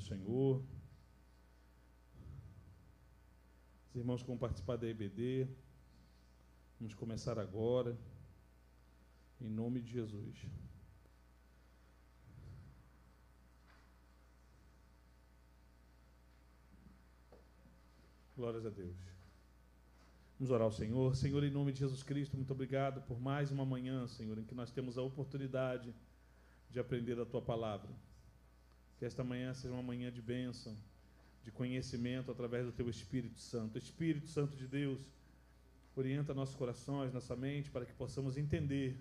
do Senhor. Os irmãos que vão participar da EBD, vamos começar agora, em nome de Jesus. Glórias a Deus. Vamos orar ao Senhor. Senhor, em nome de Jesus Cristo, muito obrigado por mais uma manhã, Senhor, em que nós temos a oportunidade de aprender a tua palavra. Que esta manhã seja uma manhã de bênção, de conhecimento através do teu Espírito Santo. Espírito Santo de Deus, orienta nossos corações, nossa mente, para que possamos entender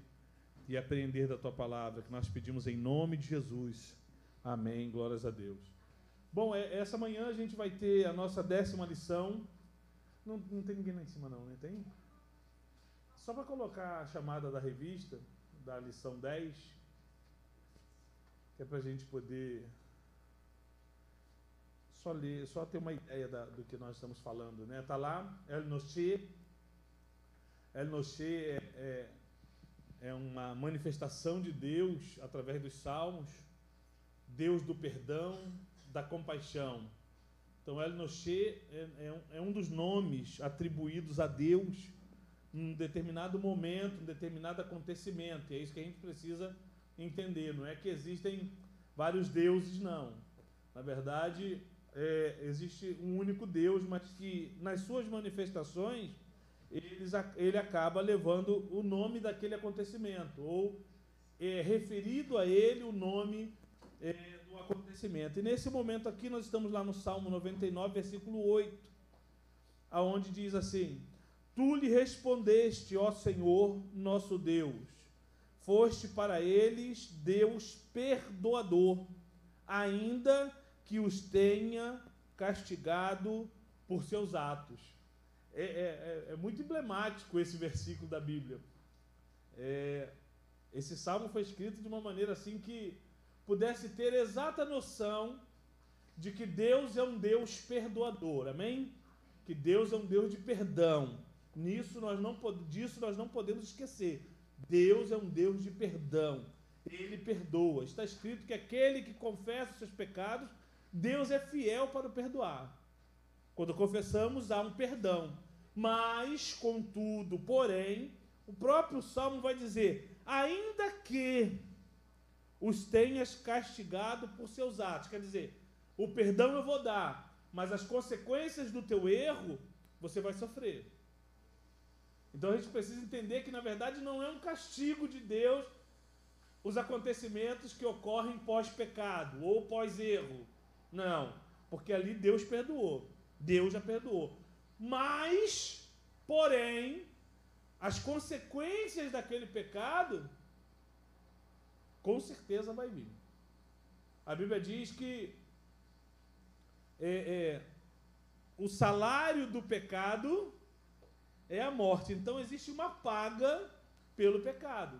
e aprender da tua palavra, que nós pedimos em nome de Jesus. Amém. Glórias a Deus. Bom, é, essa manhã a gente vai ter a nossa décima lição. Não, não tem ninguém lá em cima, não, né? Tem? Só para colocar a chamada da revista, da lição 10, que é para a gente poder só ler, só ter uma ideia da, do que nós estamos falando, né? Tá lá, El Noche. El Noche é, é, é uma manifestação de Deus através dos salmos, Deus do perdão, da compaixão. Então, El Noche é, é, um, é um dos nomes atribuídos a Deus em um determinado momento, um determinado acontecimento. E é isso que a gente precisa entender. Não é que existem vários deuses, não. Na verdade, é, existe um único Deus, mas que nas suas manifestações eles, ele acaba levando o nome daquele acontecimento, ou é referido a ele o nome é, do acontecimento. E nesse momento aqui nós estamos lá no Salmo 99, versículo 8, aonde diz assim: Tu lhe respondeste, ó Senhor, nosso Deus, foste para eles Deus perdoador, ainda que os tenha castigado por seus atos. É, é, é, é muito emblemático esse versículo da Bíblia. É, esse salmo foi escrito de uma maneira assim que pudesse ter exata noção de que Deus é um Deus perdoador, amém? Que Deus é um Deus de perdão. Nisso nós não disso nós não podemos esquecer. Deus é um Deus de perdão. Ele perdoa. Está escrito que aquele que confessa os seus pecados, Deus é fiel para o perdoar. Quando confessamos, há um perdão. Mas, contudo, porém, o próprio Salmo vai dizer: ainda que os tenhas castigado por seus atos. Quer dizer, o perdão eu vou dar, mas as consequências do teu erro você vai sofrer. Então a gente precisa entender que na verdade não é um castigo de Deus os acontecimentos que ocorrem pós-pecado ou pós-erro. Não, porque ali Deus perdoou. Deus já perdoou. Mas, porém, as consequências daquele pecado com certeza vai vir. A Bíblia diz que é, é, o salário do pecado é a morte. Então existe uma paga pelo pecado.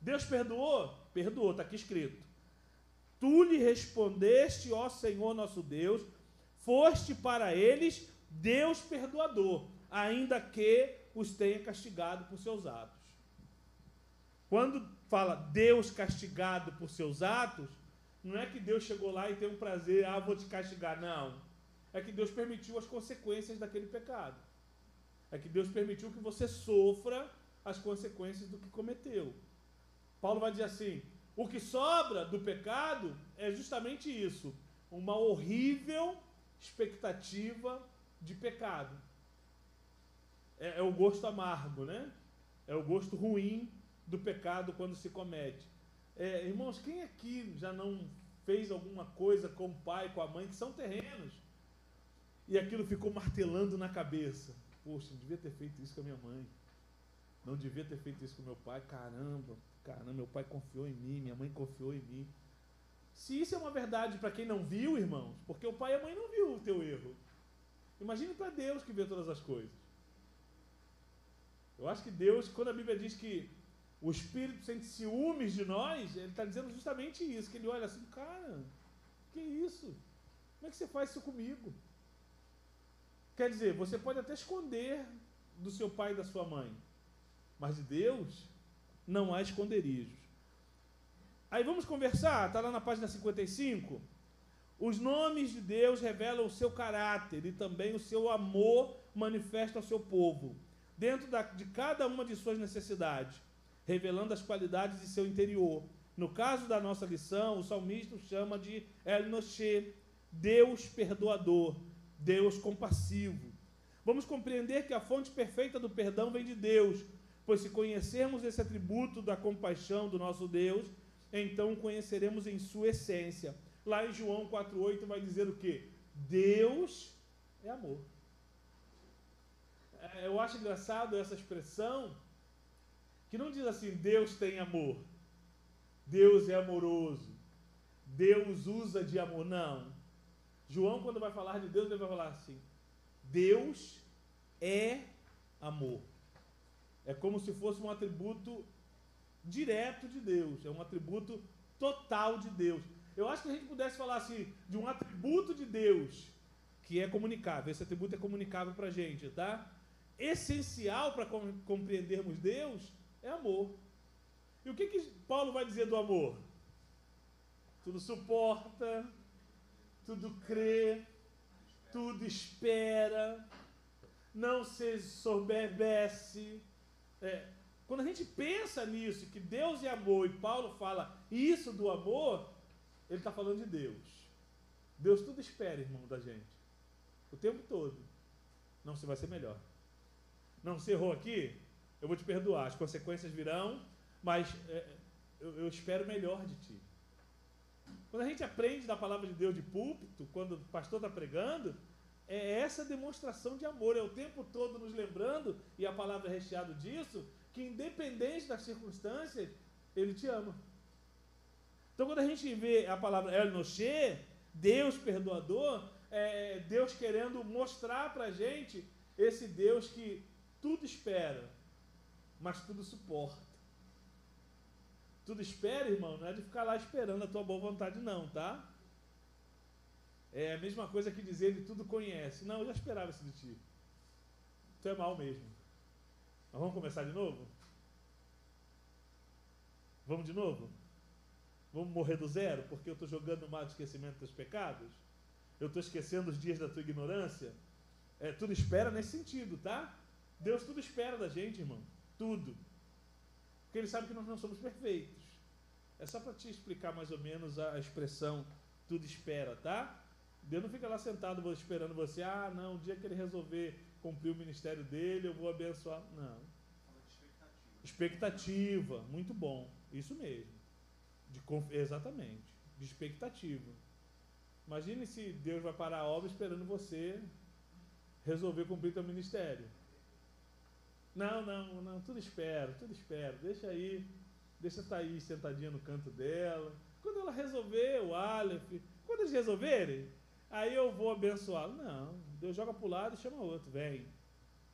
Deus perdoou? Perdoou, está aqui escrito. Tu lhe respondeste, ó Senhor nosso Deus, foste para eles Deus perdoador, ainda que os tenha castigado por seus atos. Quando fala Deus castigado por seus atos, não é que Deus chegou lá e tem um prazer, ah, vou te castigar. Não. É que Deus permitiu as consequências daquele pecado. É que Deus permitiu que você sofra as consequências do que cometeu. Paulo vai dizer assim: o que sobra do pecado é justamente isso, uma horrível expectativa de pecado. É, é o gosto amargo, né? É o gosto ruim do pecado quando se comete. É, irmãos, quem aqui já não fez alguma coisa com o pai, com a mãe, que são terrenos, e aquilo ficou martelando na cabeça? Poxa, não devia ter feito isso com a minha mãe. Não devia ter feito isso com meu pai. Caramba, caramba, meu pai confiou em mim, minha mãe confiou em mim. Se isso é uma verdade para quem não viu, irmãos, porque o pai e a mãe não viu o teu erro. Imagine para Deus que vê todas as coisas. Eu acho que Deus, quando a Bíblia diz que o Espírito sente ciúmes de nós, ele está dizendo justamente isso, que ele olha assim, cara, que isso? Como é que você faz isso comigo? Quer dizer, você pode até esconder do seu pai e da sua mãe, mas de Deus não há esconderijos. Aí vamos conversar, está lá na página 55. Os nomes de Deus revelam o seu caráter e também o seu amor manifesta ao seu povo, dentro da, de cada uma de suas necessidades, revelando as qualidades de seu interior. No caso da nossa lição, o salmista chama de El Noche, Deus perdoador, Deus compassivo. Vamos compreender que a fonte perfeita do perdão vem de Deus, pois se conhecermos esse atributo da compaixão do nosso Deus, então conheceremos em sua essência. Lá em João 4,8 vai dizer o que? Deus é amor. É, eu acho engraçado essa expressão, que não diz assim, Deus tem amor, Deus é amoroso, Deus usa de amor. Não. João, quando vai falar de Deus, ele vai falar assim: Deus é amor. É como se fosse um atributo direto de Deus, é um atributo total de Deus. Eu acho que a gente pudesse falar assim, de um atributo de Deus que é comunicável. Esse atributo é comunicável para a gente, tá? Essencial para compreendermos Deus é amor. E o que, que Paulo vai dizer do amor? Tudo suporta, tudo crê, tudo espera, não se soberbece. É, quando a gente pensa nisso, que Deus é amor, e Paulo fala isso do amor, ele está falando de Deus. Deus tudo espera, irmão, da gente. O tempo todo. Não se vai ser melhor. Não se errou aqui? Eu vou te perdoar. As consequências virão, mas é, eu, eu espero melhor de ti. Quando a gente aprende da palavra de Deus de púlpito, quando o pastor está pregando, é essa demonstração de amor, é o tempo todo nos lembrando, e a palavra é recheada disso, que independente das circunstâncias, ele te ama. Então, quando a gente vê a palavra El Noche, Deus perdoador, é Deus querendo mostrar para a gente esse Deus que tudo espera, mas tudo suporta. Tudo espera, irmão, não é de ficar lá esperando a tua boa vontade, não, tá? É a mesma coisa que dizer ele tudo conhece. Não, eu já esperava isso de ti. Tu é mal mesmo. Mas vamos começar de novo? Vamos de novo? Vamos morrer do zero porque eu estou jogando no mar de esquecimento dos pecados? Eu estou esquecendo os dias da tua ignorância? É, tudo espera nesse sentido, tá? Deus tudo espera da gente, irmão. Tudo. Porque Ele sabe que nós não somos perfeitos. É só para te explicar mais ou menos a expressão tudo espera, tá? Deus não fica lá sentado esperando você, ah, não, o dia que ele resolver cumprir o ministério dele, eu vou abençoar. Não. Expectativa. expectativa, muito bom. Isso mesmo. De, exatamente. De expectativa. Imagine se Deus vai parar a obra esperando você resolver cumprir teu ministério. Não, não, não, tudo espera, tudo espera. Deixa aí, deixa Thaís sentadinha no canto dela. Quando ela resolver, o Aleph, quando eles resolverem, aí eu vou abençoá-lo. Não, Deus joga para o lado e chama outro. Vem,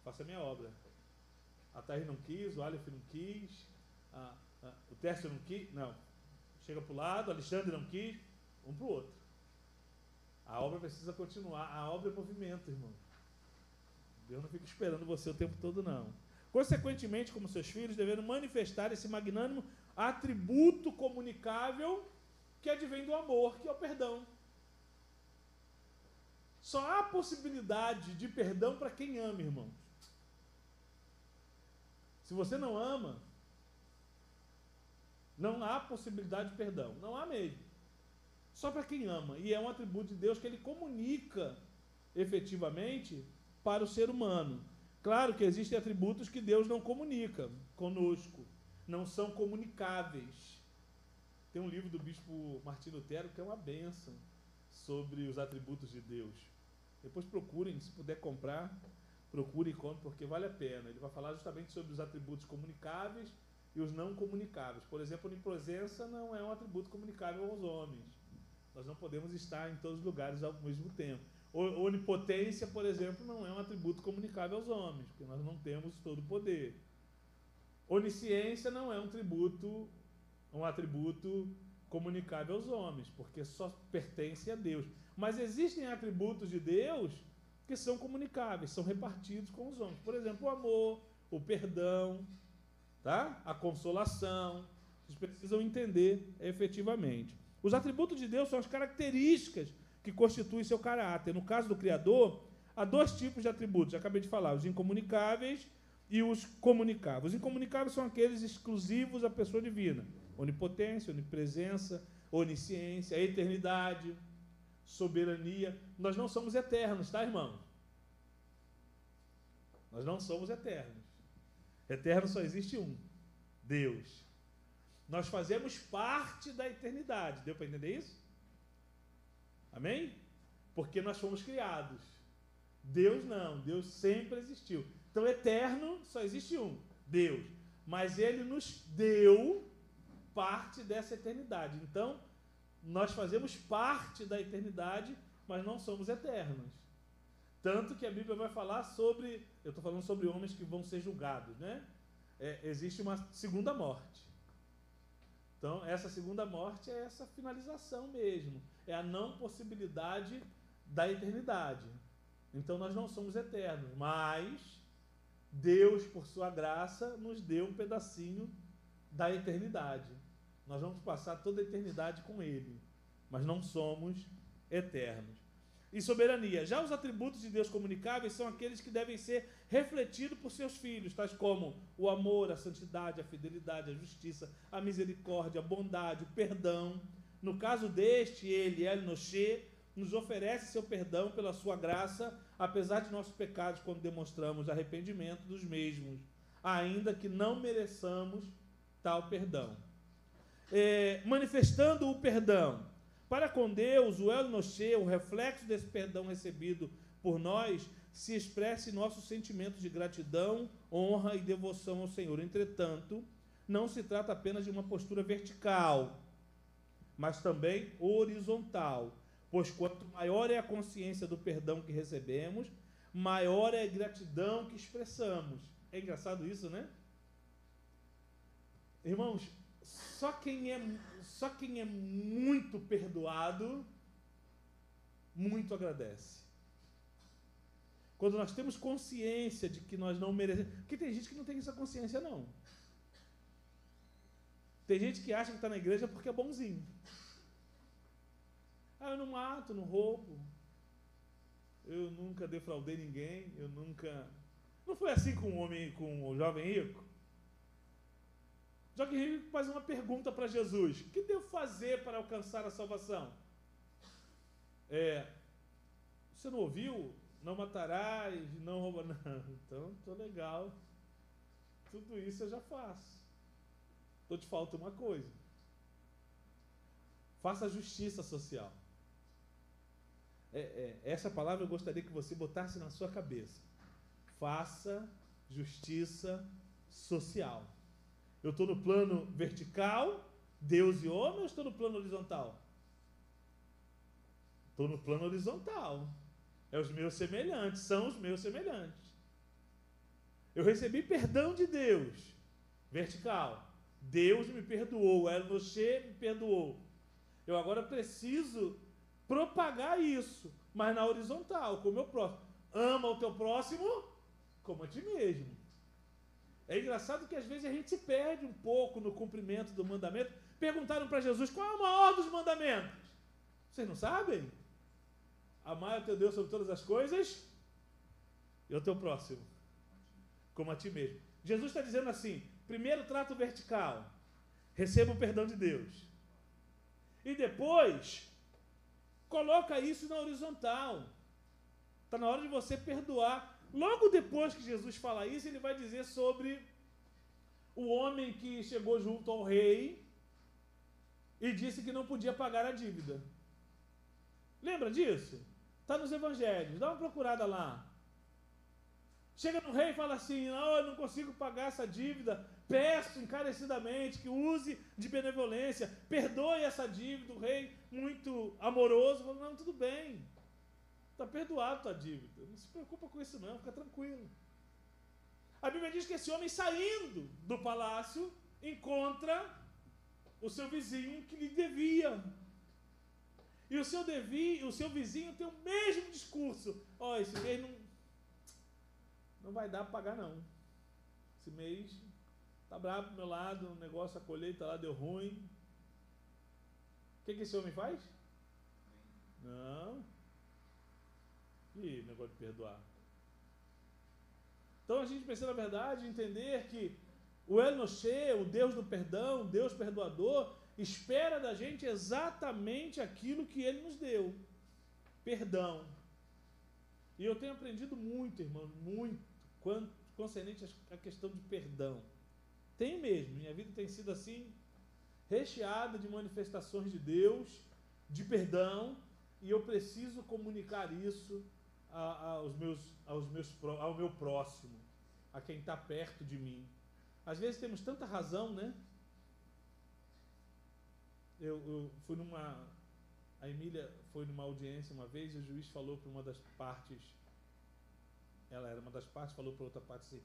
faça a minha obra. A Thaís não quis, o Aleph não quis, a, a, o Tércio não quis. Não, chega para o lado, Alexandre não quis, um para o outro. A obra precisa continuar. A obra é movimento, irmão. Deus não fica esperando você o tempo todo, não. Consequentemente, como seus filhos, devendo manifestar esse magnânimo atributo comunicável que advém do amor, que é o perdão. Só há possibilidade de perdão para quem ama, irmãos. Se você não ama, não há possibilidade de perdão. Não há mesmo. Só para quem ama. E é um atributo de Deus que ele comunica efetivamente para o ser humano. Claro que existem atributos que Deus não comunica conosco, não são comunicáveis. Tem um livro do bispo Martinho Lutero que é uma benção sobre os atributos de Deus. Depois procurem, se puder comprar, procure e compre, porque vale a pena. Ele vai falar justamente sobre os atributos comunicáveis e os não comunicáveis. Por exemplo, a onipresença não é um atributo comunicável aos homens. Nós não podemos estar em todos os lugares ao mesmo tempo. Onipotência, por exemplo, não é um atributo comunicável aos homens, porque nós não temos todo o poder. Onisciência não é um tributo, um atributo comunicável aos homens, porque só pertence a Deus. Mas existem atributos de Deus que são comunicáveis, são repartidos com os homens. Por exemplo, o amor, o perdão, tá? a consolação. Vocês precisam entender efetivamente. Os atributos de Deus são as características que constituem seu caráter. No caso do Criador, há dois tipos de atributos, já acabei de falar, os incomunicáveis e os comunicáveis. Os incomunicáveis são aqueles exclusivos à pessoa divina: onipotência, onipresença, onisciência, eternidade, soberania. Nós não somos eternos, tá, irmão? Nós não somos eternos. Eterno só existe um: Deus. Nós fazemos parte da eternidade. Deu para entender isso? Amém? Porque nós fomos criados. Deus não, Deus sempre existiu. Então, eterno só existe um, Deus. Mas ele nos deu parte dessa eternidade. Então, nós fazemos parte da eternidade, mas não somos eternos. Tanto que a Bíblia vai falar sobre, eu estou falando sobre homens que vão ser julgados, né? É, existe uma segunda morte. Então, essa segunda morte é essa finalização mesmo, é a não possibilidade da eternidade. Então, nós não somos eternos, mas Deus, por sua graça, nos deu um pedacinho da eternidade. Nós vamos passar toda a eternidade com Ele, mas não somos eternos e soberania. Já os atributos de Deus comunicáveis são aqueles que devem ser refletidos por seus filhos, tais como o amor, a santidade, a fidelidade, a justiça, a misericórdia, a bondade, o perdão. No caso deste, ele, El Noché, nos oferece seu perdão pela sua graça, apesar de nossos pecados, quando demonstramos arrependimento dos mesmos, ainda que não mereçamos tal perdão. É, manifestando o perdão, para com Deus, o El Noche, o reflexo desse perdão recebido por nós, se expressa em nossos sentimentos de gratidão, honra e devoção ao Senhor. Entretanto, não se trata apenas de uma postura vertical, mas também horizontal, pois quanto maior é a consciência do perdão que recebemos, maior é a gratidão que expressamos. É engraçado isso, né? Irmãos, só quem é só quem é muito perdoado, muito agradece. Quando nós temos consciência de que nós não merecemos. Porque tem gente que não tem essa consciência, não. Tem gente que acha que está na igreja porque é bonzinho. Ah, eu não mato, não roubo. Eu nunca defraudei ninguém. Eu nunca. Não foi assim com o homem, com o jovem rico? Jogue Rico faz uma pergunta para Jesus: O que devo fazer para alcançar a salvação? É, você não ouviu? Não matarás, não roubarás. Então, estou legal. Tudo isso eu já faço. Estou te falta uma coisa. Faça justiça social. É, é, essa palavra eu gostaria que você botasse na sua cabeça. Faça justiça social. Eu estou no plano vertical, Deus e homem, ou estou no plano horizontal? Estou no plano horizontal. É os meus semelhantes, são os meus semelhantes. Eu recebi perdão de Deus, vertical. Deus me perdoou, El Moshe me perdoou. Eu agora preciso propagar isso, mas na horizontal, com o meu próximo. Ama o teu próximo como a ti mesmo. É engraçado que às vezes a gente se perde um pouco no cumprimento do mandamento. Perguntaram para Jesus qual é o maior dos mandamentos. Vocês não sabem? Amar o teu Deus sobre todas as coisas e o teu próximo, como a ti mesmo. Jesus está dizendo assim: primeiro trato vertical, receba o perdão de Deus. E depois, coloca isso na horizontal. Está na hora de você perdoar Logo depois que Jesus fala isso, ele vai dizer sobre o homem que chegou junto ao rei e disse que não podia pagar a dívida. Lembra disso? Está nos evangelhos, dá uma procurada lá. Chega no rei e fala assim: Não, eu não consigo pagar essa dívida. Peço encarecidamente que use de benevolência, perdoe essa dívida. O rei, muito amoroso, falou: Não, tudo bem. Está perdoado tua dívida. Não se preocupa com isso, não, fica tranquilo. A Bíblia diz que esse homem saindo do palácio encontra o seu vizinho que lhe devia. E o seu, devi, o seu vizinho tem o mesmo discurso. Ó, oh, esse mês não, não vai dar para pagar, não. Esse mês tá bravo do meu lado, o negócio, a colheita lá deu ruim. O que, que esse homem faz? Não. E negócio de perdoar. Então a gente precisa, na verdade, entender que o El Noche, o Deus do perdão, o Deus perdoador, espera da gente exatamente aquilo que ele nos deu: perdão. E eu tenho aprendido muito, irmão, muito, quanto, concernente à questão de perdão. Tem mesmo, minha vida tem sido assim, recheada de manifestações de Deus, de perdão, e eu preciso comunicar isso aos meus, aos meus, ao meu próximo, a quem está perto de mim. Às vezes temos tanta razão, né? Eu, eu fui numa. A Emília foi numa audiência uma vez e o juiz falou para uma das partes. Ela era uma das partes, falou para outra parte assim: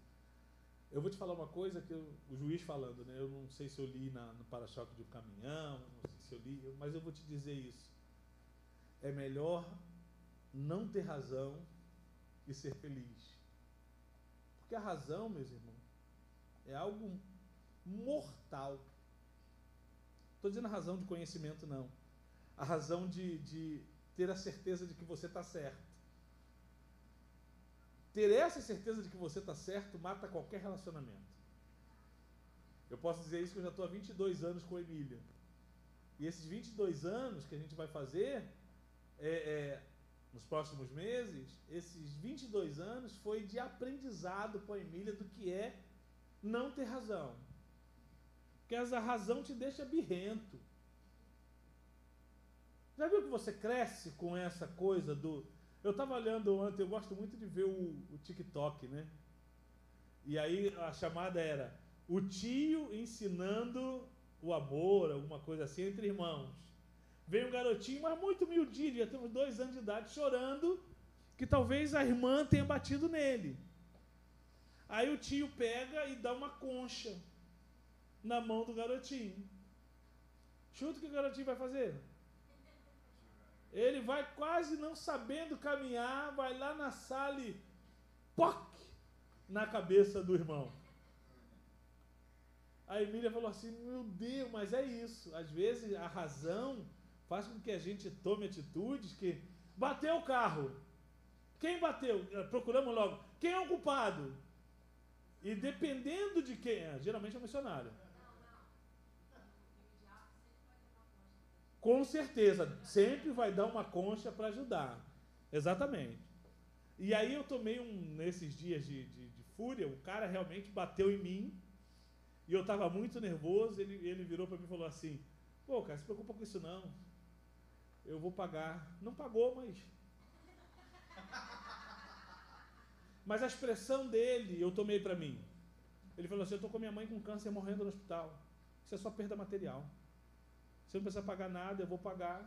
Eu vou te falar uma coisa que eu, o juiz falando, né? Eu não sei se eu li na, no para-choque de um caminhão, não sei se eu li, mas eu vou te dizer isso. É melhor não ter razão e ser feliz. Porque a razão, meus irmãos, é algo mortal. Estou dizendo a razão de conhecimento, não. A razão de, de ter a certeza de que você está certo. Ter essa certeza de que você está certo mata qualquer relacionamento. Eu posso dizer isso que eu já estou há 22 anos com a Emília. E esses 22 anos que a gente vai fazer, é, é, nos próximos meses, esses 22 anos foi de aprendizado com a Emília do que é não ter razão. Porque essa razão te deixa birrento. Já viu que você cresce com essa coisa do. Eu estava olhando ontem, eu gosto muito de ver o, o TikTok, né? E aí a chamada era o tio ensinando o amor, alguma coisa assim, entre irmãos. Vem um garotinho, mas muito humildinho, já temos dois anos de idade, chorando que talvez a irmã tenha batido nele. Aí o tio pega e dá uma concha na mão do garotinho. Chuta o que o garotinho vai fazer? Ele vai quase não sabendo caminhar, vai lá na sala e POC! na cabeça do irmão. A Emília falou assim: Meu Deus, mas é isso. Às vezes a razão faz com que a gente tome atitudes que. Bateu o carro. Quem bateu? Procuramos logo. Quem é o culpado? E dependendo de quem é, geralmente é o missionário. Com certeza, sempre vai dar uma concha para ajudar. Exatamente. E aí eu tomei um, nesses dias de, de, de, fúria, o cara realmente bateu em mim, e eu estava muito nervoso, ele, ele virou para mim e falou assim, pô, cara, se preocupa com isso não. Eu vou pagar. Não pagou, mas Mas a expressão dele eu tomei para mim. Ele falou assim: Eu estou com minha mãe com câncer morrendo no hospital. Isso é só perda material. Você não precisa pagar nada, eu vou pagar.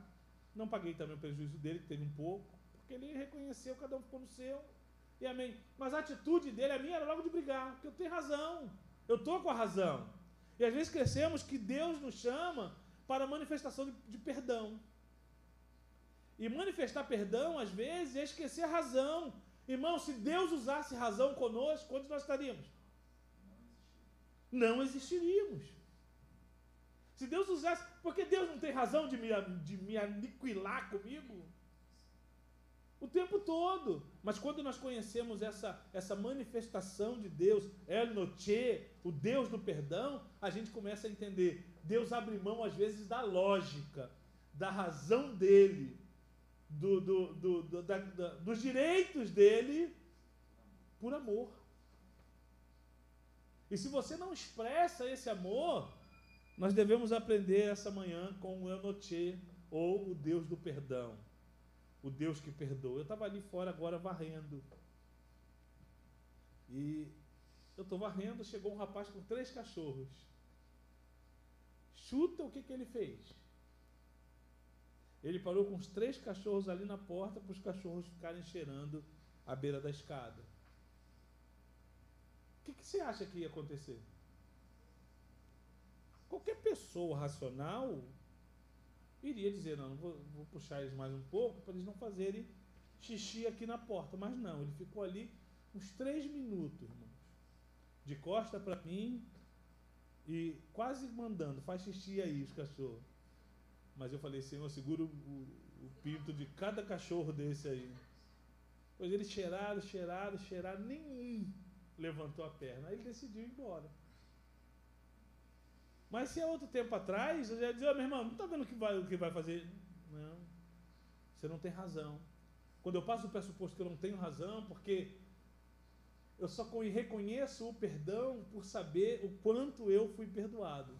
Não paguei também o prejuízo dele, que teve um pouco, porque ele reconheceu, cada um ficou no seu. E amém. Mas a atitude dele, a minha, era logo de brigar, porque eu tenho razão. Eu estou com a razão. E às vezes crescemos que Deus nos chama para manifestação de, de perdão. E manifestar perdão, às vezes, é esquecer a razão. Irmão, se Deus usasse razão conosco, onde nós estaríamos? Não existiríamos. Se Deus usasse. Porque Deus não tem razão de me, de me aniquilar comigo? O tempo todo. Mas quando nós conhecemos essa, essa manifestação de Deus, El Noche, o Deus do perdão, a gente começa a entender. Deus abre mão, às vezes, da lógica, da razão dele, do, do, do, da, da, dos direitos dele por amor. E se você não expressa esse amor, nós devemos aprender essa manhã com o Enoche, ou o Deus do perdão. O Deus que perdoa. Eu estava ali fora agora varrendo. E eu estou varrendo, chegou um rapaz com três cachorros. Chuta o que, que ele fez. Ele parou com os três cachorros ali na porta para os cachorros ficarem cheirando à beira da escada. O que, que você acha que ia acontecer? Qualquer pessoa racional iria dizer: não, vou, vou puxar eles mais um pouco para eles não fazerem xixi aqui na porta. Mas não, ele ficou ali uns três minutos, irmãos, de costa para mim e quase mandando: faz xixi aí, os cachorros. Mas eu falei, Senhor, segura o, o pinto de cada cachorro desse aí. Pois eles cheiraram, cheiraram, cheiraram, nenhum levantou a perna. Aí ele decidiu ir embora. Mas se há outro tempo atrás, eu já dizia, oh, meu irmão, não está vendo o que, vai, o que vai fazer? Não, você não tem razão. Quando eu passo o pressuposto que eu não tenho razão, porque eu só reconheço o perdão por saber o quanto eu fui perdoado.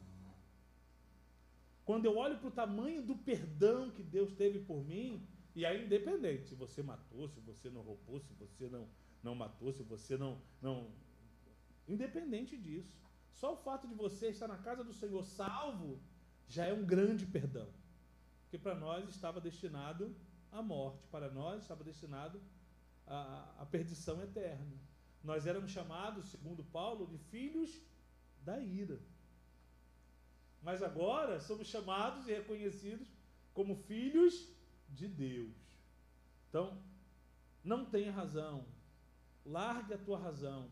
Quando eu olho para o tamanho do perdão que Deus teve por mim, e aí independente se você matou, se você não roubou, se você não, não matou, se você não, não. Independente disso. Só o fato de você estar na casa do Senhor salvo já é um grande perdão. Porque para nós estava destinado à morte, para nós estava destinado à, à perdição eterna. Nós éramos chamados, segundo Paulo, de filhos da ira. Mas agora somos chamados e reconhecidos como filhos de Deus. Então, não tenha razão. Largue a tua razão.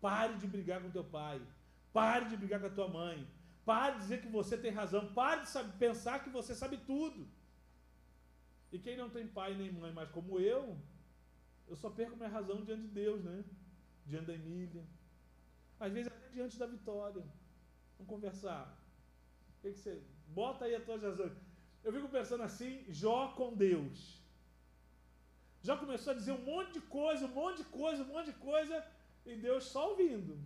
Pare de brigar com teu pai. Pare de brigar com a tua mãe. Pare de dizer que você tem razão. Pare de saber, pensar que você sabe tudo. E quem não tem pai nem mãe, mas como eu, eu só perco minha razão diante de Deus, né? Diante da Emília. Às vezes até diante da vitória. Vamos conversar. Que, você. Bota aí as tuas razões. Eu fico pensando assim, Jó com Deus. Já começou a dizer um monte de coisa, um monte de coisa, um monte de coisa, e Deus só ouvindo.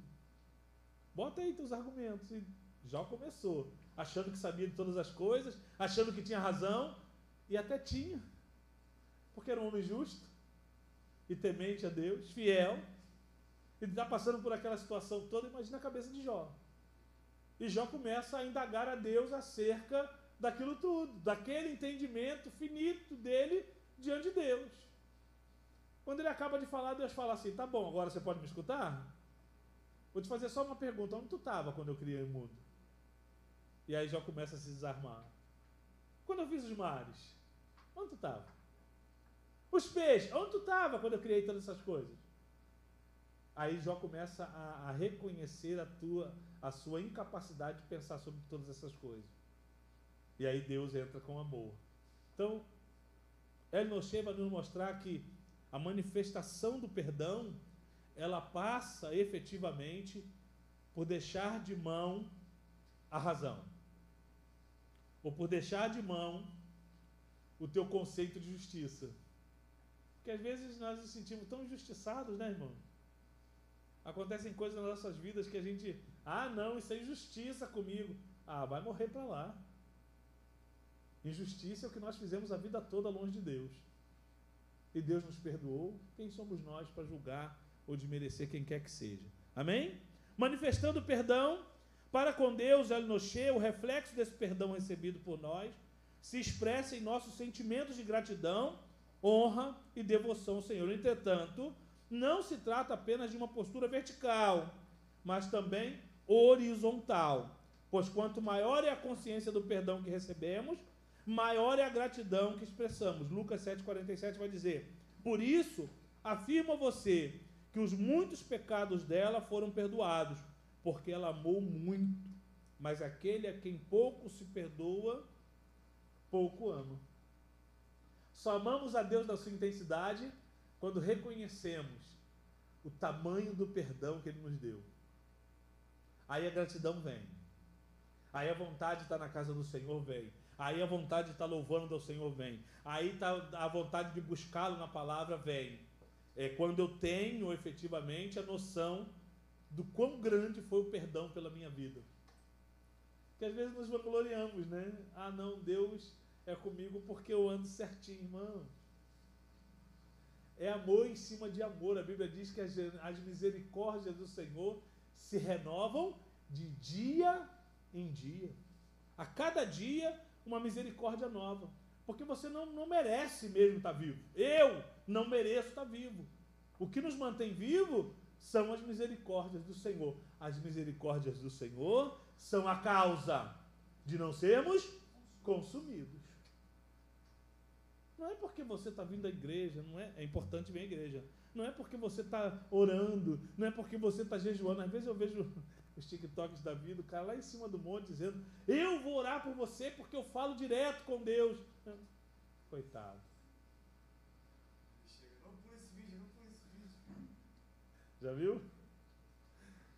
Bota aí teus argumentos. E Jó começou, achando que sabia de todas as coisas, achando que tinha razão, e até tinha. Porque era um homem justo e temente a Deus, fiel, e está passando por aquela situação toda, imagina a cabeça de Jó. E Jó começa a indagar a Deus acerca daquilo tudo, daquele entendimento finito dele diante de Deus. Quando ele acaba de falar, Deus fala assim: tá bom, agora você pode me escutar? Vou te fazer só uma pergunta: onde tu estava quando eu criei o mundo? E aí já começa a se desarmar. Quando eu fiz os mares, onde tu estava? Os peixes, onde tu estava quando eu criei todas essas coisas? Aí Jó começa a, a reconhecer a, tua, a sua incapacidade de pensar sobre todas essas coisas. E aí Deus entra com amor. Então, El Noshe vai nos mostrar que a manifestação do perdão, ela passa efetivamente por deixar de mão a razão. Ou por deixar de mão o teu conceito de justiça. Porque às vezes nós nos sentimos tão injustiçados, né, irmão? Acontecem coisas nas nossas vidas que a gente, ah, não, isso é injustiça comigo. Ah, vai morrer para lá. Injustiça é o que nós fizemos a vida toda longe de Deus. E Deus nos perdoou. Quem somos nós para julgar ou de merecer quem quer que seja? Amém? Manifestando perdão para com Deus, Alnoche, o reflexo desse perdão recebido por nós, se expressa em nossos sentimentos de gratidão, honra e devoção ao Senhor. Entretanto, não se trata apenas de uma postura vertical, mas também horizontal. Pois quanto maior é a consciência do perdão que recebemos, maior é a gratidão que expressamos. Lucas 7,47 vai dizer: Por isso, afirma você que os muitos pecados dela foram perdoados, porque ela amou muito. Mas aquele a quem pouco se perdoa, pouco ama. Só amamos a Deus na sua intensidade quando reconhecemos o tamanho do perdão que Ele nos deu. Aí a gratidão vem. Aí a vontade de estar na casa do Senhor vem. Aí a vontade de estar louvando ao Senhor vem. Aí tá a vontade de buscá-lo na palavra vem. É quando eu tenho efetivamente a noção do quão grande foi o perdão pela minha vida. Que às vezes nos gloriamos, né? Ah, não, Deus é comigo porque eu ando certinho, irmão. É amor em cima de amor. A Bíblia diz que as, as misericórdias do Senhor se renovam de dia em dia. A cada dia uma misericórdia nova. Porque você não, não merece mesmo estar vivo. Eu não mereço estar vivo. O que nos mantém vivo são as misericórdias do Senhor. As misericórdias do Senhor são a causa de não sermos consumidos. Não é porque você está vindo à igreja, não é? É importante vir à igreja. Não é porque você está orando, não é porque você está jejuando. Às vezes eu vejo os TikToks da vida, o cara lá em cima do monte dizendo: Eu vou orar por você porque eu falo direto com Deus. Coitado. Já viu?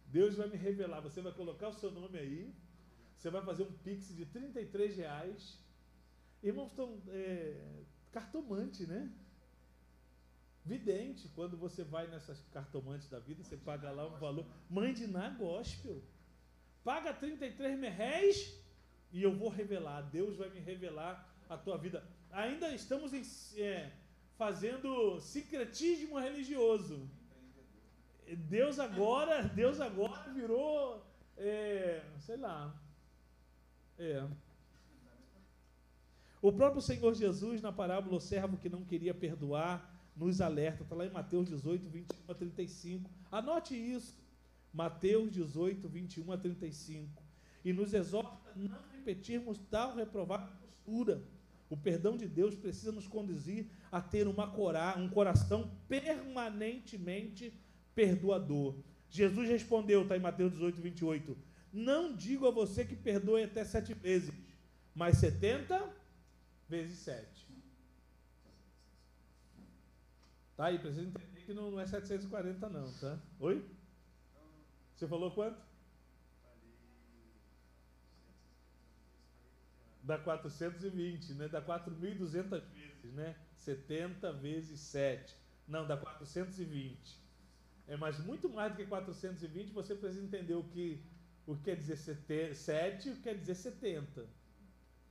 Deus vai me revelar. Você vai colocar o seu nome aí. Você vai fazer um pix de 33 reais. Irmãos, estão é, cartomante, né? Vidente, quando você vai nessas cartomantes da vida, você paga lá um valor. Mãe de Ná Gospel. Paga 33 reais e eu vou revelar. Deus vai me revelar a tua vida. Ainda estamos em, é, fazendo secretismo religioso. Deus agora, Deus agora virou, é, sei lá, é. O próprio Senhor Jesus, na parábola O servo que não queria perdoar, nos alerta, está lá em Mateus 18, 21 a 35. Anote isso. Mateus 18, 21 a 35. E nos exorta a não repetirmos tal reprovada postura. O perdão de Deus precisa nos conduzir a ter uma um coração permanentemente perdoador. Jesus respondeu, está em Mateus 18, 28. Não digo a você que perdoe até sete vezes, mas setenta vezes sete. Tá aí, precisa entender que não, não é 740 não, tá? Oi? Você falou quanto? Dá 420, né? Dá 4.200 vezes, né? 70 vezes 7. Não, dá 420. É, mas muito mais do que 420, você precisa entender o que o que quer dizer 7 e o que quer dizer 70.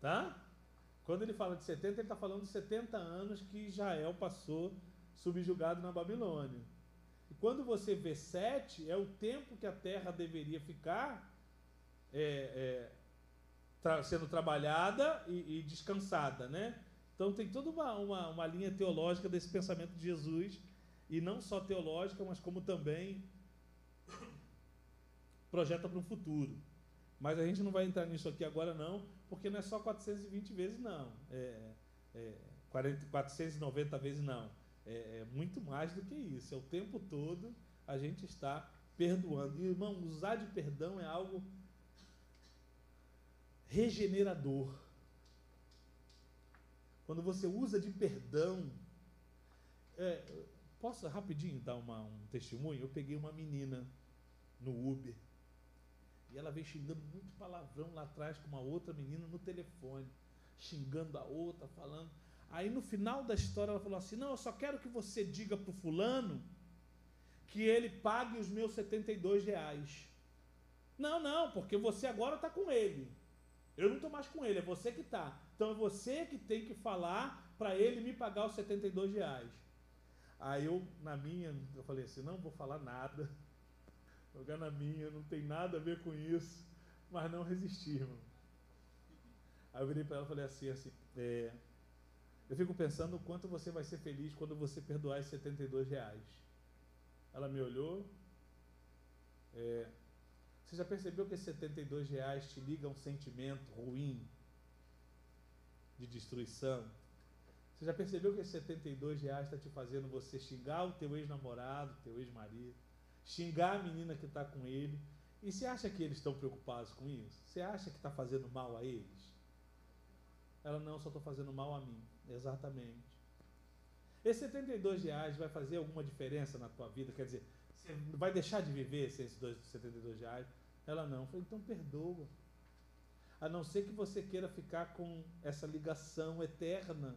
Tá? Quando ele fala de 70, ele está falando de 70 anos que Israel passou subjugado na Babilônia. E quando você vê 7, é o tempo que a terra deveria ficar é, é, tra sendo trabalhada e, e, descansada. Né? Então tem toda uma, uma, uma linha teológica desse pensamento de Jesus, e não só teológica, mas como também projeta para o futuro. Mas a gente não vai entrar nisso aqui agora, não, porque não é só 420 vezes, não. É, é 40, 490 vezes, não. É, é, muito mais do que isso. É o tempo todo a gente está perdoando. E, irmão, usar de perdão é algo regenerador. Quando você usa de perdão. É, posso rapidinho dar uma, um testemunho? Eu peguei uma menina no Uber e ela veio xingando muito palavrão lá atrás com uma outra menina no telefone, xingando a outra, falando. Aí no final da história ela falou assim: Não, eu só quero que você diga para o fulano que ele pague os meus 72 reais. Não, não, porque você agora está com ele. Eu não estou mais com ele, é você que está. Então é você que tem que falar para ele me pagar os 72 reais. Aí eu, na minha, eu falei assim: Não vou falar nada jogar na minha, não tem nada a ver com isso, mas não resisti, irmão. Aí eu virei para ela e falei assim, assim, é, eu fico pensando o quanto você vai ser feliz quando você perdoar esses 72 reais. Ela me olhou, é, você já percebeu que esses 72 reais te liga a um sentimento ruim, de destruição? Você já percebeu que esses 72 reais está te fazendo você xingar o teu ex-namorado, teu ex-marido? xingar a menina que está com ele. E você acha que eles estão preocupados com isso? Você acha que está fazendo mal a eles? Ela, não, só estou fazendo mal a mim. Exatamente. Esses 72 reais vai fazer alguma diferença na tua vida? Quer dizer, você vai deixar de viver sem esses 72 reais? Ela não. Eu falei, então perdoa. A não ser que você queira ficar com essa ligação eterna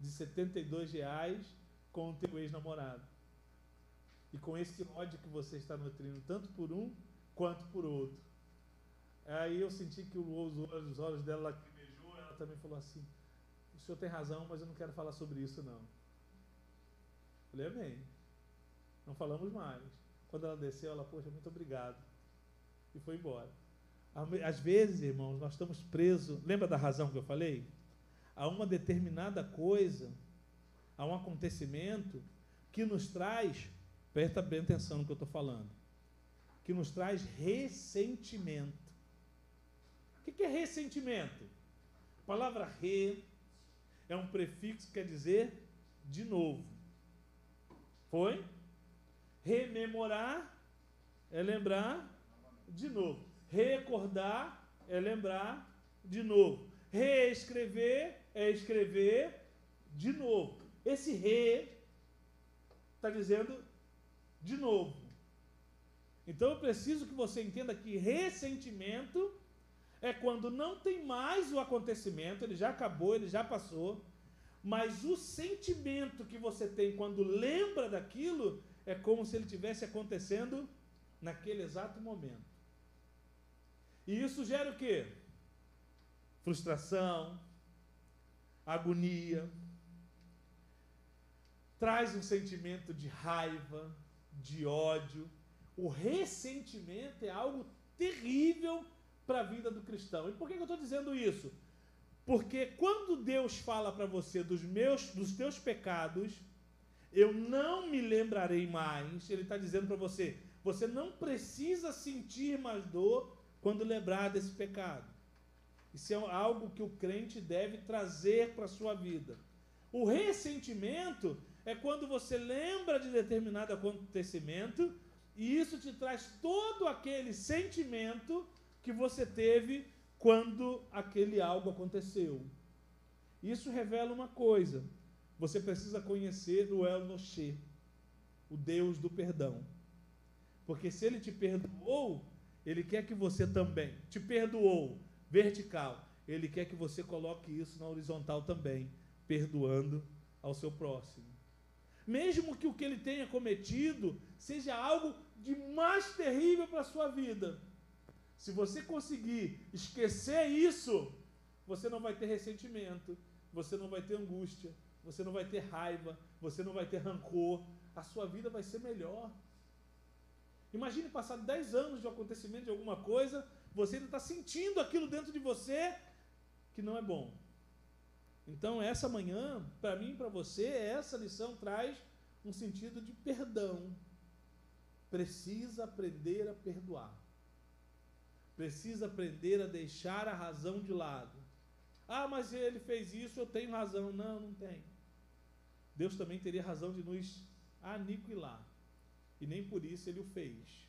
de 72 reais com o teu ex-namorado e com esse ódio que você está nutrindo, tanto por um quanto por outro. Aí eu senti que os olhos, os olhos dela lacrimejou, ela também falou assim: O senhor tem razão, mas eu não quero falar sobre isso, não. Falei, amém. Não falamos mais. Quando ela desceu, ela, poxa, muito obrigado. E foi embora. Às vezes, irmãos, nós estamos presos. Lembra da razão que eu falei? A uma determinada coisa, a um acontecimento que nos traz Presta bem atenção no que eu estou falando. Que nos traz ressentimento. O que é ressentimento? A palavra re é um prefixo que quer dizer de novo. Foi? Rememorar é lembrar de novo. Recordar é lembrar de novo. Reescrever é escrever de novo. Esse re está dizendo de novo. Então eu preciso que você entenda que ressentimento é quando não tem mais o acontecimento, ele já acabou, ele já passou, mas o sentimento que você tem quando lembra daquilo é como se ele tivesse acontecendo naquele exato momento. E isso gera o quê? Frustração, agonia, traz um sentimento de raiva, de ódio. O ressentimento é algo terrível para a vida do cristão. E por que eu estou dizendo isso? Porque quando Deus fala para você dos meus, dos teus pecados, eu não me lembrarei mais. Ele está dizendo para você, você não precisa sentir mais dor quando lembrar desse pecado. Isso é algo que o crente deve trazer para a sua vida. O ressentimento é quando você lembra de determinado acontecimento e isso te traz todo aquele sentimento que você teve quando aquele algo aconteceu. Isso revela uma coisa: você precisa conhecer o El Noché, o Deus do perdão. Porque se ele te perdoou, ele quer que você também te perdoou vertical. Ele quer que você coloque isso na horizontal também, perdoando ao seu próximo. Mesmo que o que ele tenha cometido seja algo de mais terrível para a sua vida, se você conseguir esquecer isso, você não vai ter ressentimento, você não vai ter angústia, você não vai ter raiva, você não vai ter rancor, a sua vida vai ser melhor. Imagine passar 10 anos de acontecimento de alguma coisa, você ainda está sentindo aquilo dentro de você que não é bom. Então, essa manhã, para mim e para você, essa lição traz um sentido de perdão. Precisa aprender a perdoar precisa aprender a deixar a razão de lado. Ah, mas ele fez isso, eu tenho razão. Não, não tem. Deus também teria razão de nos aniquilar. E nem por isso ele o fez.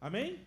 Amém?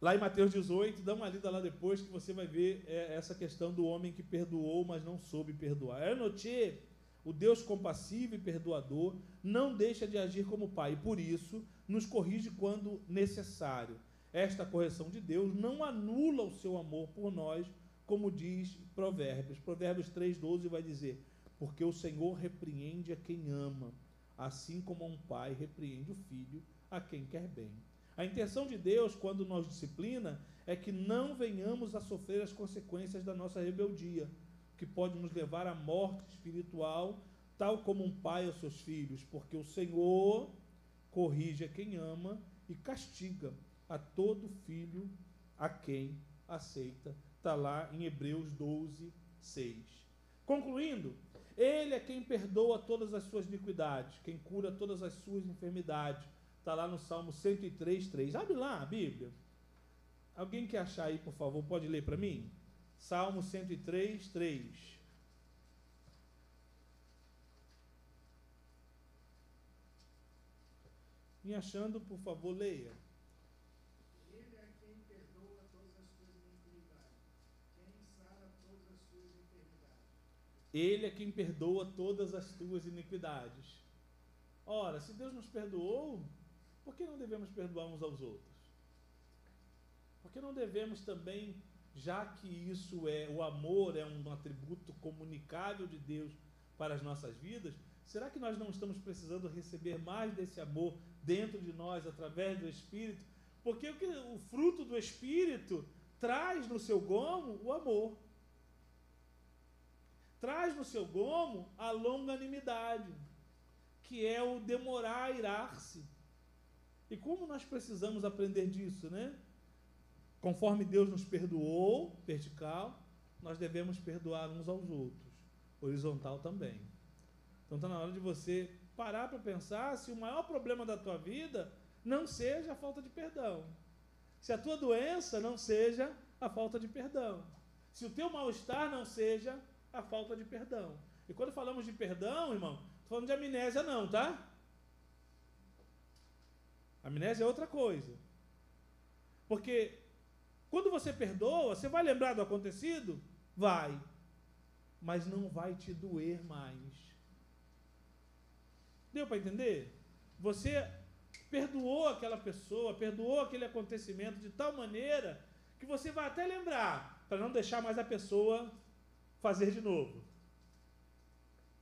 Lá em Mateus 18, dá uma lida lá depois que você vai ver é, essa questão do homem que perdoou, mas não soube perdoar. Enotie, o Deus compassivo e perdoador, não deixa de agir como Pai, por isso nos corrige quando necessário esta correção de Deus não anula o seu amor por nós, como diz Provérbios. Provérbios 3,12 vai dizer: Porque o Senhor repreende a quem ama, assim como um pai repreende o filho a quem quer bem. A intenção de Deus, quando nos disciplina, é que não venhamos a sofrer as consequências da nossa rebeldia, que pode nos levar à morte espiritual, tal como um pai aos seus filhos, porque o Senhor corrige a quem ama e castiga a todo filho a quem aceita. Está lá em Hebreus 12, 6. Concluindo, ele é quem perdoa todas as suas iniquidades, quem cura todas as suas enfermidades. Está lá no Salmo 103, 3. Abre lá a Bíblia. Alguém quer achar aí, por favor, pode ler para mim? Salmo 103, 3. Me achando, por favor, leia. Ele é quem perdoa todas as tuas iniquidades. Ora, se Deus nos perdoou, por que não devemos perdoar uns aos outros? Por que não devemos também, já que isso é, o amor é um atributo comunicável de Deus para as nossas vidas, será que nós não estamos precisando receber mais desse amor dentro de nós através do Espírito? Porque o, o fruto do Espírito traz no seu gomo o amor traz no seu gomo a longanimidade, que é o demorar a irar-se. E como nós precisamos aprender disso, né? Conforme Deus nos perdoou, vertical, nós devemos perdoar uns aos outros, horizontal também. Então está na hora de você parar para pensar se o maior problema da tua vida não seja a falta de perdão. Se a tua doença não seja a falta de perdão. Se o teu mal-estar não seja a falta de perdão. E quando falamos de perdão, irmão, estou falando de amnésia não, tá? Amnésia é outra coisa. Porque quando você perdoa, você vai lembrar do acontecido? Vai. mas não vai te doer mais. Deu para entender? Você perdoou aquela pessoa, perdoou aquele acontecimento de tal maneira que você vai até lembrar, para não deixar mais a pessoa fazer de novo.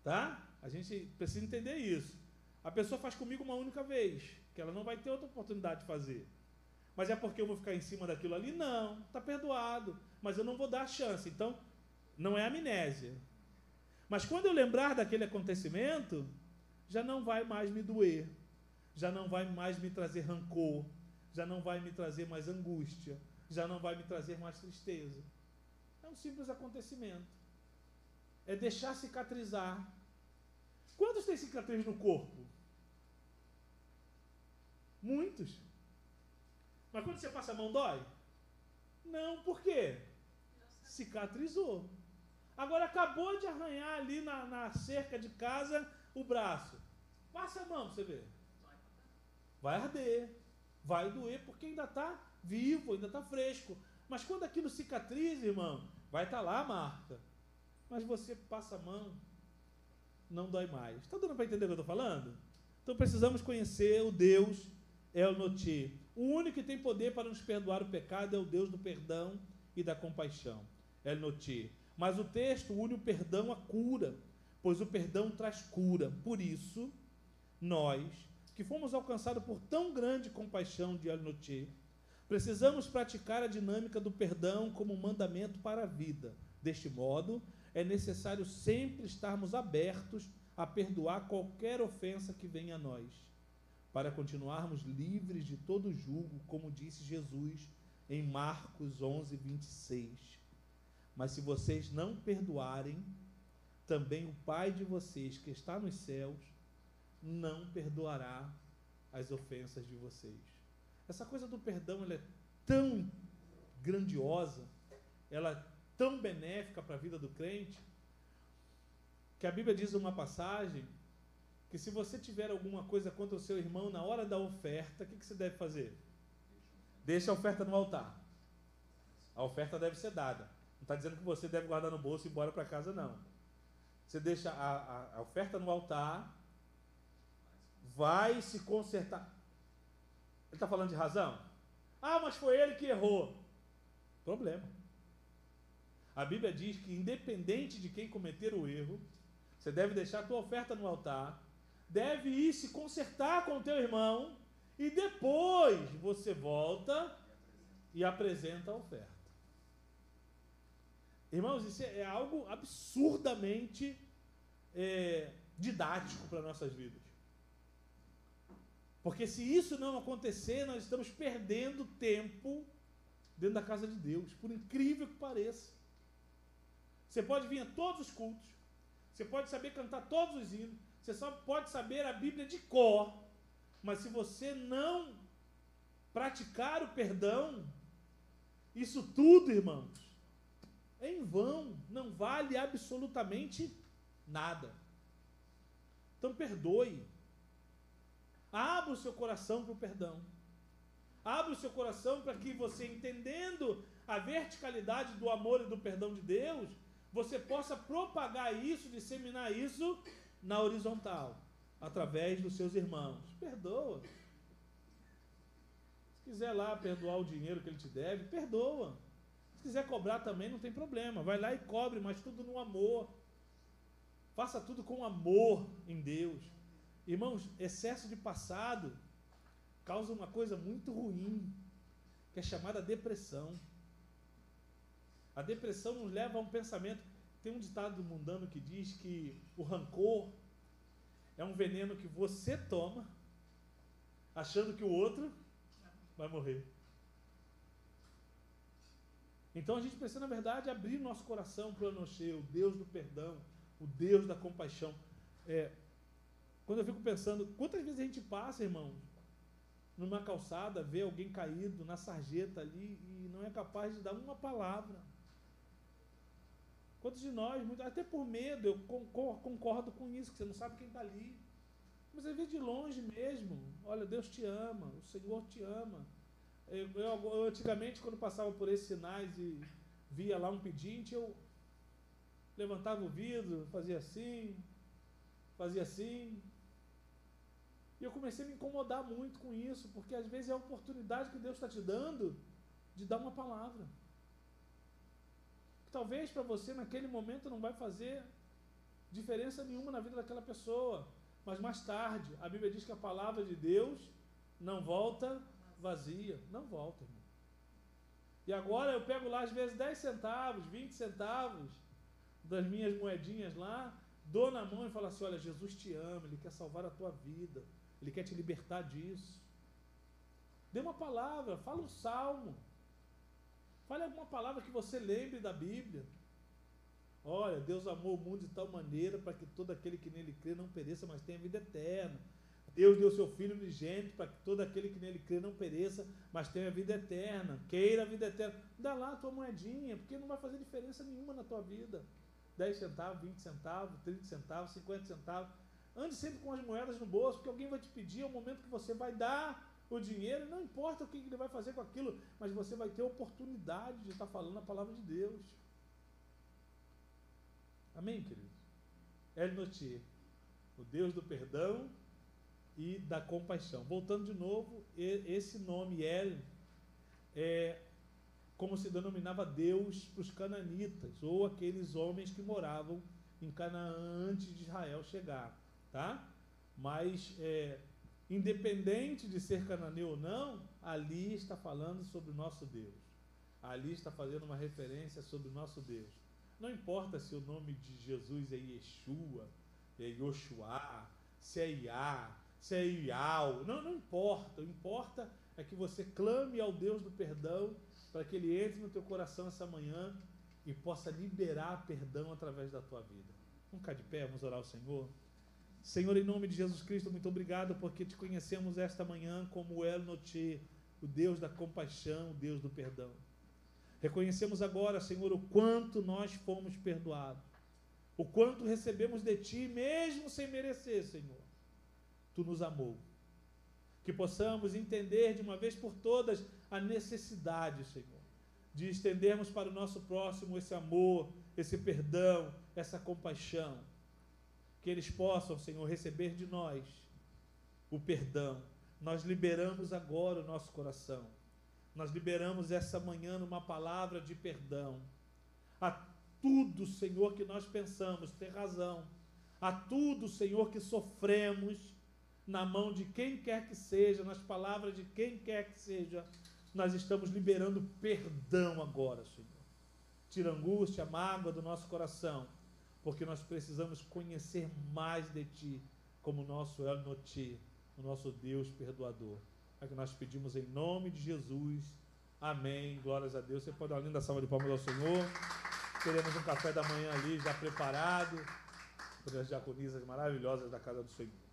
Tá? A gente precisa entender isso. A pessoa faz comigo uma única vez, que ela não vai ter outra oportunidade de fazer. Mas é porque eu vou ficar em cima daquilo ali? Não, está perdoado. Mas eu não vou dar a chance. Então, não é amnésia. Mas quando eu lembrar daquele acontecimento, já não vai mais me doer, já não vai mais me trazer rancor, já não vai me trazer mais angústia, já não vai me trazer mais tristeza. É um simples acontecimento. É deixar cicatrizar. Quantos têm cicatriz no corpo? Muitos. Mas quando você passa a mão, dói? Não, por quê? Cicatrizou. Agora acabou de arranhar ali na, na cerca de casa o braço. Passa a mão para você ver. Vai arder. Vai doer porque ainda está vivo, ainda está fresco. Mas quando aquilo cicatriza, irmão, vai estar tá lá a marca. Mas você passa a mão, não dói mais. Está dando para entender o que eu estou falando? Então precisamos conhecer o Deus El Noti. O único que tem poder para nos perdoar o pecado é o Deus do perdão e da compaixão. El Noti. Mas o texto une o perdão à cura, pois o perdão traz cura. Por isso, nós, que fomos alcançados por tão grande compaixão de El Noti, precisamos praticar a dinâmica do perdão como mandamento para a vida. Deste modo, é necessário sempre estarmos abertos a perdoar qualquer ofensa que venha a nós para continuarmos livres de todo julgo, como disse Jesus em Marcos 11, 26. Mas se vocês não perdoarem, também o Pai de vocês que está nos céus não perdoará as ofensas de vocês. Essa coisa do perdão ela é tão grandiosa, ela tão benéfica para a vida do crente, que a Bíblia diz uma passagem que se você tiver alguma coisa contra o seu irmão na hora da oferta, o que, que você deve fazer? Deixa a oferta no altar. A oferta deve ser dada. Não está dizendo que você deve guardar no bolso e ir embora para casa, não. Você deixa a, a, a oferta no altar, vai se consertar. Ele está falando de razão? Ah, mas foi ele que errou. Problema. A Bíblia diz que, independente de quem cometer o erro, você deve deixar a tua oferta no altar, deve ir se consertar com o teu irmão e depois você volta e apresenta a oferta. Irmãos, isso é algo absurdamente é, didático para nossas vidas. Porque se isso não acontecer, nós estamos perdendo tempo dentro da casa de Deus, por incrível que pareça. Você pode vir a todos os cultos, você pode saber cantar todos os hinos, você só pode saber a Bíblia de cor, mas se você não praticar o perdão, isso tudo, irmãos, é em vão, não vale absolutamente nada. Então perdoe. Abra o seu coração para o perdão. Abra o seu coração para que você, entendendo a verticalidade do amor e do perdão de Deus, você possa propagar isso, disseminar isso na horizontal, através dos seus irmãos. Perdoa. Se quiser lá perdoar o dinheiro que ele te deve, perdoa. Se quiser cobrar também, não tem problema. Vai lá e cobre, mas tudo no amor. Faça tudo com amor em Deus. Irmãos, excesso de passado causa uma coisa muito ruim, que é chamada depressão. A depressão nos leva a um pensamento tem um ditado mundano que diz que o rancor é um veneno que você toma, achando que o outro vai morrer. Então a gente precisa, na verdade, abrir nosso coração para o Anoshê, o Deus do perdão, o Deus da compaixão. É, quando eu fico pensando, quantas vezes a gente passa, irmão, numa calçada, vê alguém caído na sarjeta ali e não é capaz de dar uma palavra. Quantos de nós, até por medo, eu concordo com isso, que você não sabe quem está ali. Mas você vê de longe mesmo. Olha, Deus te ama, o Senhor te ama. Eu, eu, eu antigamente, quando passava por esses sinais e via lá um pedinte, eu levantava o vidro, fazia assim, fazia assim. E eu comecei a me incomodar muito com isso, porque às vezes é a oportunidade que Deus está te dando de dar uma palavra. Talvez para você naquele momento não vai fazer diferença nenhuma na vida daquela pessoa. Mas mais tarde, a Bíblia diz que a palavra de Deus não volta vazia. Não volta, irmão. E agora eu pego lá às vezes 10 centavos, 20 centavos das minhas moedinhas lá, dou na mão e falo assim: olha, Jesus te ama, Ele quer salvar a tua vida, Ele quer te libertar disso. Dê uma palavra, fala um salmo. Fale alguma palavra que você lembre da Bíblia. Olha, Deus amou o mundo de tal maneira para que todo aquele que nele crê não pereça, mas tenha vida eterna. Deus deu seu Filho unigênito para que todo aquele que nele crê não pereça, mas tenha vida eterna. Queira a vida eterna. Dá lá a tua moedinha, porque não vai fazer diferença nenhuma na tua vida. 10 centavos, 20 centavos, 30 centavos, 50 centavos. Ande sempre com as moedas no bolso, porque alguém vai te pedir, é o momento que você vai dar o dinheiro, não importa o que ele vai fazer com aquilo, mas você vai ter oportunidade de estar falando a palavra de Deus. Amém, queridos? El Notier, o Deus do perdão e da compaixão. Voltando de novo, esse nome El é como se denominava Deus para os cananitas, ou aqueles homens que moravam em Canaã antes de Israel chegar, tá? Mas, é, independente de ser cananeu ou não, ali está falando sobre o nosso Deus. Ali está fazendo uma referência sobre o nosso Deus. Não importa se o nome de Jesus é Yeshua, é Yoshua, se é Iá, se é Iau. Não, não importa. O importa é que você clame ao Deus do perdão para que ele entre no teu coração essa manhã e possa liberar perdão através da tua vida. Vamos ficar de pé, vamos orar ao Senhor. Senhor, em nome de Jesus Cristo, muito obrigado porque te conhecemos esta manhã como El Noche, o Deus da compaixão, o Deus do perdão. Reconhecemos agora, Senhor, o quanto nós fomos perdoados, o quanto recebemos de Ti, mesmo sem merecer, Senhor. Tu nos amou. Que possamos entender de uma vez por todas a necessidade, Senhor, de estendermos para o nosso próximo esse amor, esse perdão, essa compaixão. Que eles possam, Senhor, receber de nós o perdão. Nós liberamos agora o nosso coração. Nós liberamos essa manhã numa palavra de perdão. A tudo, Senhor, que nós pensamos, ter razão. A tudo, Senhor, que sofremos na mão de quem quer que seja, nas palavras de quem quer que seja, nós estamos liberando perdão agora, Senhor. Tira a angústia, a mágoa do nosso coração, porque nós precisamos conhecer mais de Ti, como nosso El Noti, o nosso Deus perdoador. É que nós pedimos em nome de Jesus. Amém. Glórias a Deus. Você pode dar uma linda salva de palmas ao Senhor. Teremos um café da manhã ali já preparado por as diaconisas maravilhosas da casa do Senhor.